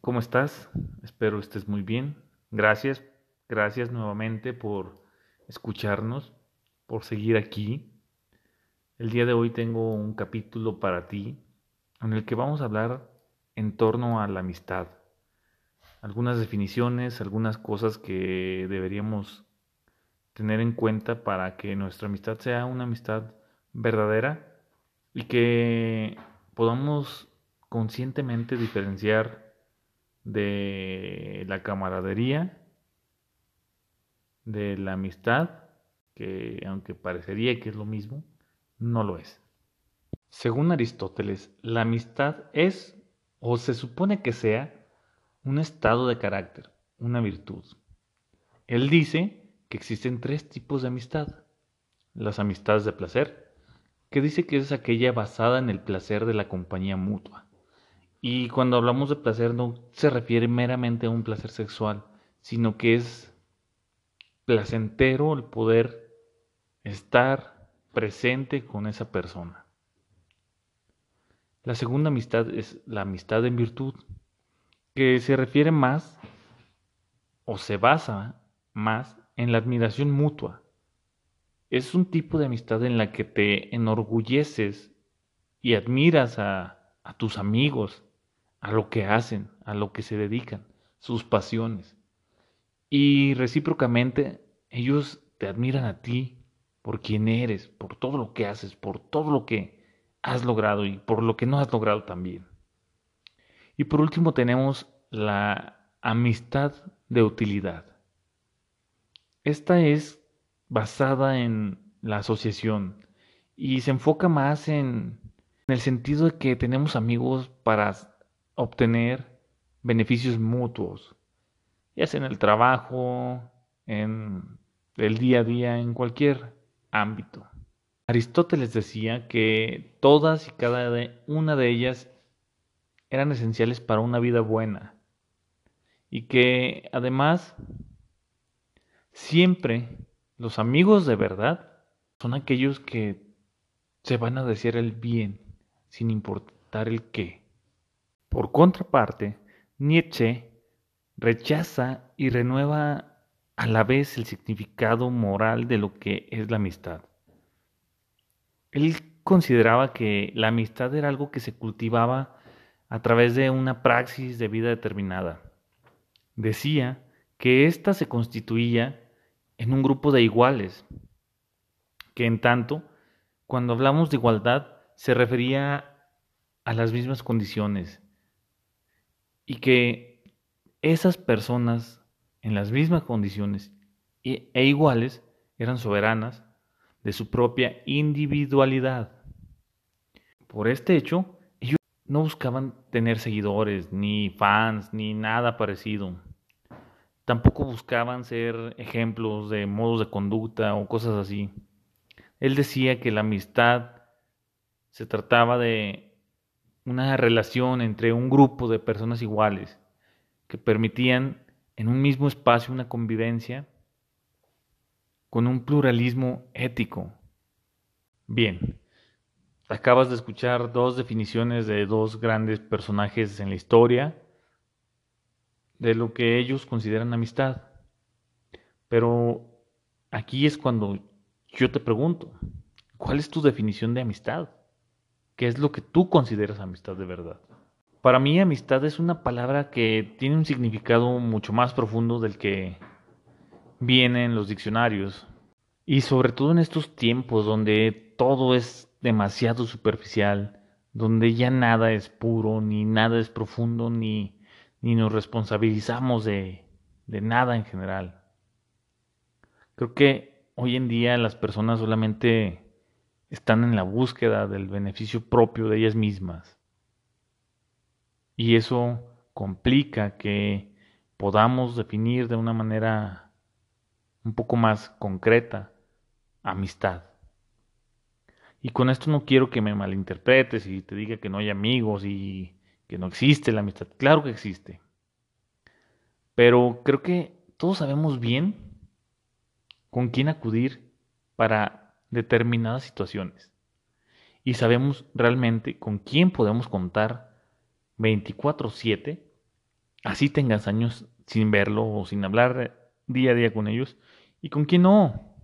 ¿Cómo estás? Espero estés muy bien. Gracias, gracias nuevamente por escucharnos, por seguir aquí. El día de hoy tengo un capítulo para ti en el que vamos a hablar en torno a la amistad. Algunas definiciones, algunas cosas que deberíamos tener en cuenta para que nuestra amistad sea una amistad verdadera y que podamos conscientemente diferenciar de la camaradería, de la amistad, que aunque parecería que es lo mismo, no lo es. Según Aristóteles, la amistad es, o se supone que sea, un estado de carácter, una virtud. Él dice que existen tres tipos de amistad. Las amistades de placer, que dice que es aquella basada en el placer de la compañía mutua. Y cuando hablamos de placer no se refiere meramente a un placer sexual, sino que es placentero el poder estar presente con esa persona. La segunda amistad es la amistad en virtud, que se refiere más o se basa más en la admiración mutua. Es un tipo de amistad en la que te enorgulleces y admiras a, a tus amigos, a lo que hacen, a lo que se dedican, sus pasiones. Y recíprocamente ellos te admiran a ti por quien eres, por todo lo que haces, por todo lo que has logrado y por lo que no has logrado también. Y por último tenemos la amistad de utilidad. Esta es basada en la asociación y se enfoca más en, en el sentido de que tenemos amigos para obtener beneficios mutuos, ya sea en el trabajo, en el día a día, en cualquier ámbito. Aristóteles decía que todas y cada una de ellas eran esenciales para una vida buena y que además siempre los amigos de verdad son aquellos que se van a decir el bien sin importar el qué. Por contraparte, Nietzsche rechaza y renueva a la vez el significado moral de lo que es la amistad. Él consideraba que la amistad era algo que se cultivaba a través de una praxis de vida determinada. Decía que ésta se constituía en un grupo de iguales, que en tanto, cuando hablamos de igualdad, se refería a las mismas condiciones, y que esas personas en las mismas condiciones e, e iguales eran soberanas de su propia individualidad. Por este hecho, ellos no buscaban tener seguidores, ni fans, ni nada parecido. Tampoco buscaban ser ejemplos de modos de conducta o cosas así. Él decía que la amistad se trataba de una relación entre un grupo de personas iguales que permitían en un mismo espacio una convivencia con un pluralismo ético. Bien, acabas de escuchar dos definiciones de dos grandes personajes en la historia de lo que ellos consideran amistad. Pero aquí es cuando yo te pregunto, ¿cuál es tu definición de amistad? ¿Qué es lo que tú consideras amistad de verdad? Para mí amistad es una palabra que tiene un significado mucho más profundo del que viene en los diccionarios. Y sobre todo en estos tiempos donde todo es demasiado superficial, donde ya nada es puro, ni nada es profundo, ni, ni nos responsabilizamos de, de nada en general. Creo que hoy en día las personas solamente están en la búsqueda del beneficio propio de ellas mismas. Y eso complica que podamos definir de una manera un poco más concreta amistad. Y con esto no quiero que me malinterpretes y te diga que no hay amigos y que no existe la amistad. Claro que existe. Pero creo que todos sabemos bien con quién acudir para determinadas situaciones y sabemos realmente con quién podemos contar 24/7 así tengas años sin verlo o sin hablar día a día con ellos, y con quién no.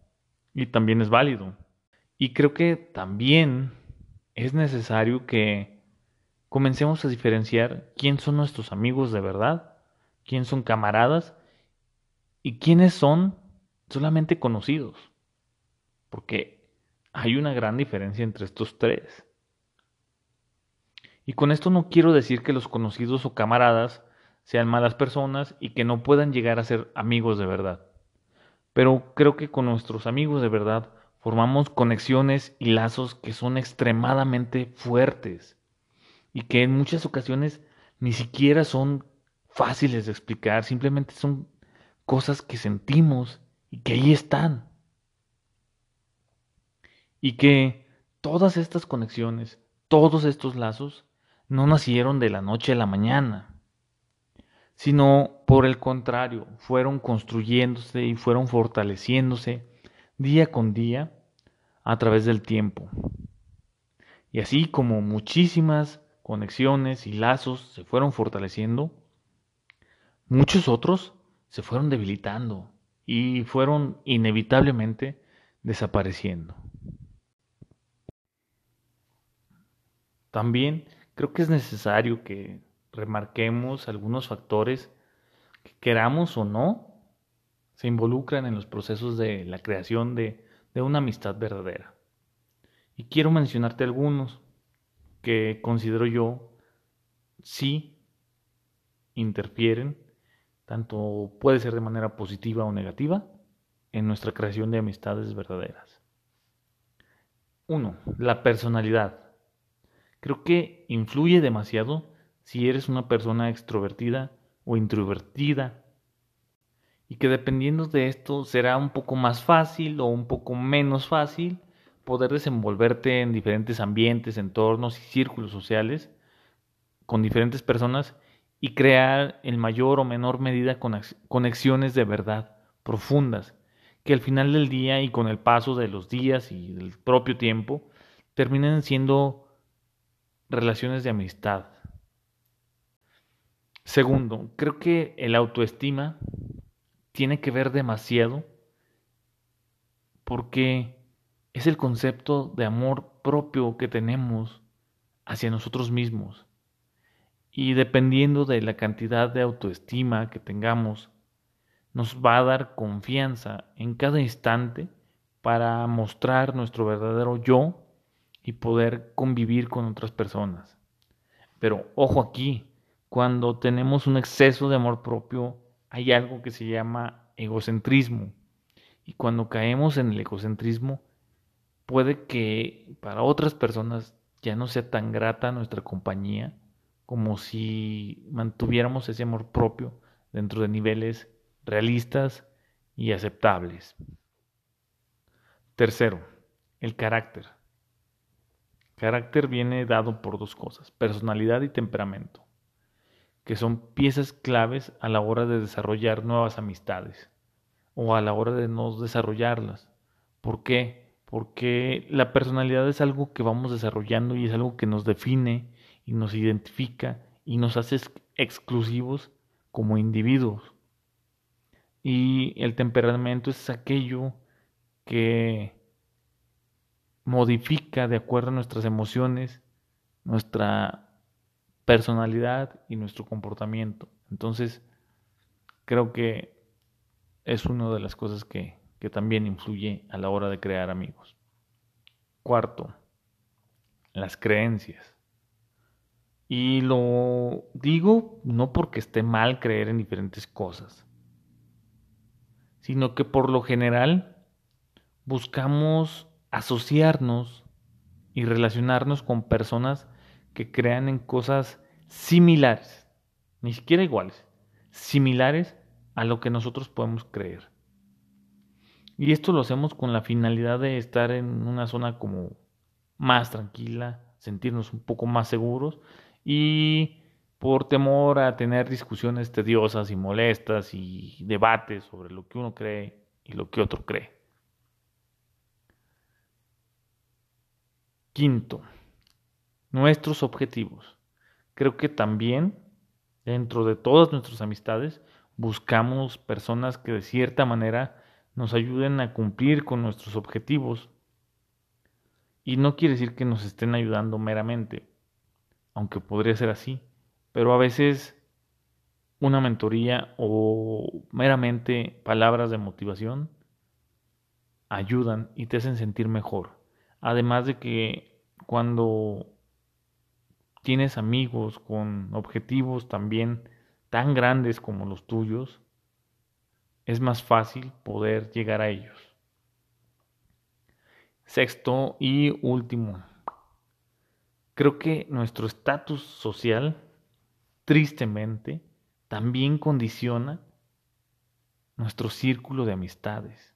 Y también es válido. Y creo que también es necesario que comencemos a diferenciar quién son nuestros amigos de verdad, quién son camaradas y quiénes son solamente conocidos. Porque hay una gran diferencia entre estos tres. Y con esto no quiero decir que los conocidos o camaradas sean malas personas y que no puedan llegar a ser amigos de verdad. Pero creo que con nuestros amigos de verdad formamos conexiones y lazos que son extremadamente fuertes y que en muchas ocasiones ni siquiera son fáciles de explicar, simplemente son cosas que sentimos y que ahí están. Y que todas estas conexiones, todos estos lazos, no nacieron de la noche a la mañana, sino por el contrario, fueron construyéndose y fueron fortaleciéndose día con día a través del tiempo. Y así como muchísimas conexiones y lazos se fueron fortaleciendo, muchos otros se fueron debilitando y fueron inevitablemente desapareciendo. También creo que es necesario que remarquemos algunos factores que queramos o no se involucran en los procesos de la creación de, de una amistad verdadera. Y quiero mencionarte algunos que considero yo sí interfieren, tanto puede ser de manera positiva o negativa, en nuestra creación de amistades verdaderas. Uno, la personalidad. Creo que influye demasiado si eres una persona extrovertida o introvertida. Y que dependiendo de esto será un poco más fácil o un poco menos fácil poder desenvolverte en diferentes ambientes, entornos y círculos sociales con diferentes personas y crear en mayor o menor medida conexiones de verdad profundas que al final del día y con el paso de los días y del propio tiempo terminen siendo relaciones de amistad. Segundo, creo que el autoestima tiene que ver demasiado porque es el concepto de amor propio que tenemos hacia nosotros mismos. Y dependiendo de la cantidad de autoestima que tengamos, nos va a dar confianza en cada instante para mostrar nuestro verdadero yo y poder convivir con otras personas. Pero ojo aquí, cuando tenemos un exceso de amor propio, hay algo que se llama egocentrismo. Y cuando caemos en el egocentrismo, puede que para otras personas ya no sea tan grata nuestra compañía como si mantuviéramos ese amor propio dentro de niveles realistas y aceptables. Tercero, el carácter. Carácter viene dado por dos cosas, personalidad y temperamento, que son piezas claves a la hora de desarrollar nuevas amistades o a la hora de no desarrollarlas. ¿Por qué? Porque la personalidad es algo que vamos desarrollando y es algo que nos define y nos identifica y nos hace exclusivos como individuos. Y el temperamento es aquello que modifica de acuerdo a nuestras emociones, nuestra personalidad y nuestro comportamiento. Entonces, creo que es una de las cosas que, que también influye a la hora de crear amigos. Cuarto, las creencias. Y lo digo no porque esté mal creer en diferentes cosas, sino que por lo general buscamos asociarnos y relacionarnos con personas que crean en cosas similares, ni siquiera iguales, similares a lo que nosotros podemos creer. Y esto lo hacemos con la finalidad de estar en una zona como más tranquila, sentirnos un poco más seguros y por temor a tener discusiones tediosas y molestas y debates sobre lo que uno cree y lo que otro cree. Quinto, nuestros objetivos. Creo que también Dentro de todas nuestras amistades, buscamos personas que de cierta manera nos ayuden a cumplir con nuestros objetivos. Y no quiere decir que nos estén ayudando meramente, aunque podría ser así, pero a veces una mentoría o meramente palabras de motivación ayudan y te hacen sentir mejor. Además de que cuando tienes amigos con objetivos también tan grandes como los tuyos, es más fácil poder llegar a ellos. Sexto y último, creo que nuestro estatus social, tristemente, también condiciona nuestro círculo de amistades.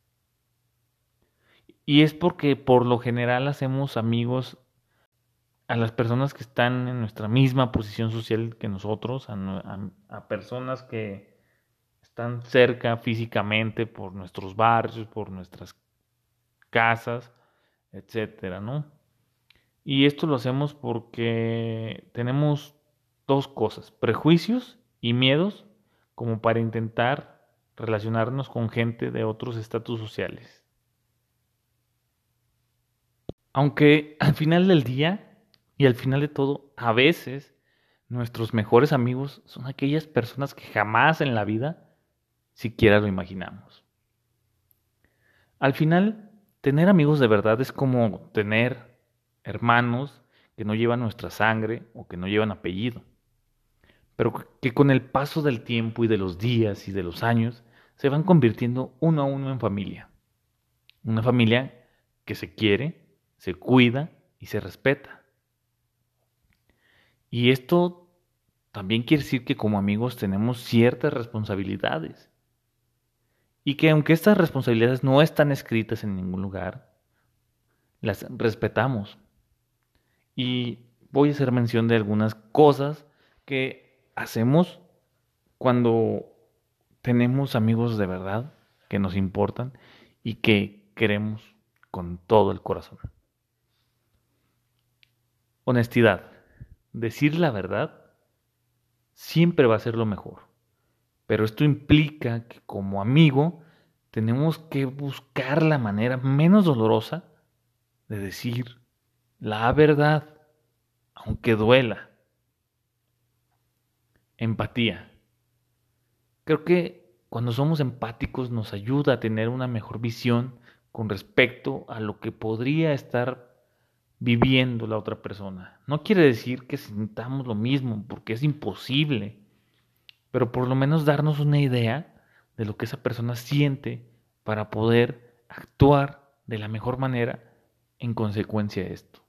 Y es porque por lo general hacemos amigos a las personas que están en nuestra misma posición social que nosotros, a, personas que están cerca físicamente por nuestros barrios, por nuestras casas, etcétera, ¿no? Y esto lo hacemos porque tenemos dos cosas, prejuicios y miedos como para intentar relacionarnos con gente de otros estatus sociales. Aunque al final del día y al final de todo, a veces nuestros mejores amigos son aquellas personas que jamás en la vida siquiera lo imaginamos. Al final, tener amigos de verdad es como tener hermanos que no llevan nuestra sangre o que no llevan apellido pero que con el paso del tiempo y de los días y de los años se van convirtiendo uno a uno en familia. Una familia que se quiere, se cuida y se respeta. Y esto también quiere decir que como amigos tenemos ciertas responsabilidades. Y que aunque estas responsabilidades no están escritas en ningún lugar, las respetamos. Y voy a hacer mención de algunas cosas que hacemos cuando tenemos amigos de verdad que nos importan y que queremos con todo el corazón. Honestidad. Decir la verdad siempre va a ser lo mejor. Pero esto implica que como amigo tenemos que buscar la manera menos dolorosa de decir la verdad, aunque duela. Empatía. Creo que cuando somos empáticos nos ayuda a tener una mejor visión con respecto a lo que podría estar viviendo la otra persona. No quiere decir que sintamos lo mismo, porque es imposible, pero por lo menos darnos una idea de lo que esa persona siente para poder actuar de la mejor manera en consecuencia de esto.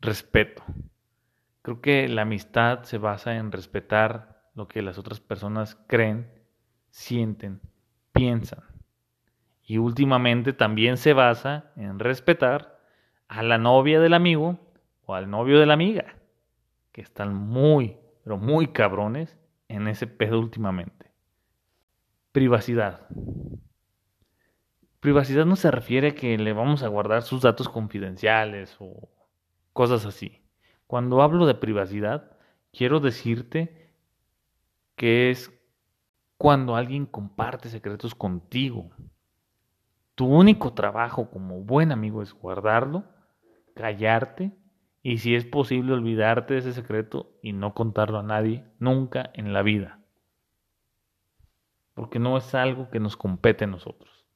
Respeto. Creo que la amistad se basa en respetar lo que las otras personas creen, sienten, piensan. Y últimamente también se basa en respetar a la novia del amigo o al novio de la amiga, que están muy, pero muy cabrones en ese pedo últimamente. Privacidad. Privacidad no se refiere a que le vamos a guardar sus datos confidenciales o cosas así. Cuando hablo de privacidad, quiero decirte que es cuando alguien comparte secretos contigo. Tu único trabajo como buen amigo es guardarlo, callarte y si es posible olvidarte de ese secreto y no contarlo a nadie nunca en la vida. Porque no es algo que nos compete a nosotros.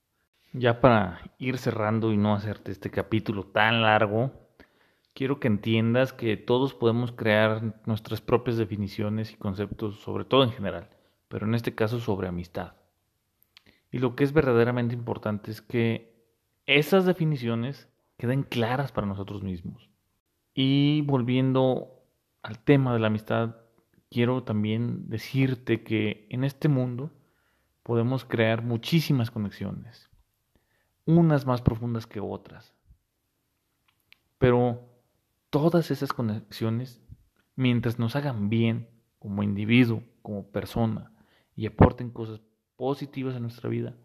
Ya para ir cerrando y no hacerte este capítulo tan largo, quiero que entiendas que todos podemos crear nuestras propias definiciones y conceptos, sobre todo en general, pero en este caso sobre amistad. Y lo que es verdaderamente importante es que esas definiciones queden claras para nosotros mismos. Y volviendo al tema de la amistad, quiero también decirte que en este mundo podemos crear muchísimas conexiones, unas más profundas que otras. Pero todas esas conexiones, mientras nos hagan bien como individuo, como persona, y aporten cosas positivas a nuestra vida,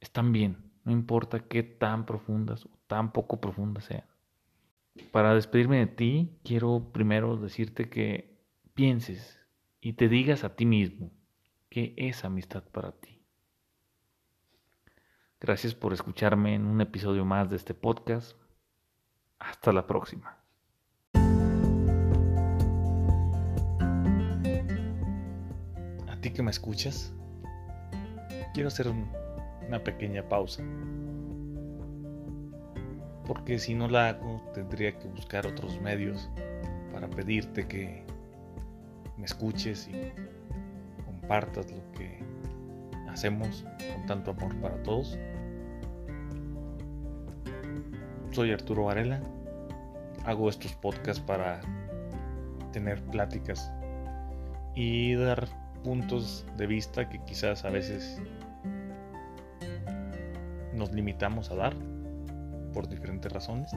están bien, no importa qué tan profundas tan poco profundas sean. Para despedirme de ti, quiero primero decirte que pienses y te digas a ti mismo qué es amistad para ti. Gracias por escucharme en un episodio más de este podcast. Hasta la próxima. A ti que me escuchas, quiero hacer una pequeña pausa. Porque si no la hago, tendría que buscar otros medios para pedirte que me escuches y compartas lo que hacemos con tanto amor para todos. Soy Arturo Varela. Hago estos podcasts para tener pláticas y dar puntos de vista que quizás a veces nos limitamos a dar por diferentes razones.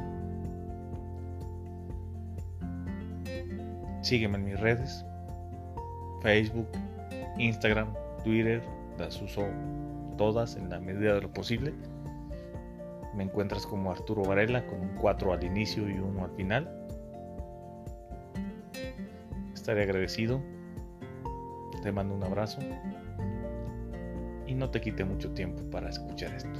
Sígueme en mis redes, Facebook, Instagram, Twitter, las uso todas en la medida de lo posible. Me encuentras como Arturo Varela con un 4 al inicio y uno al final. Estaré agradecido. Te mando un abrazo. Y no te quite mucho tiempo para escuchar esto.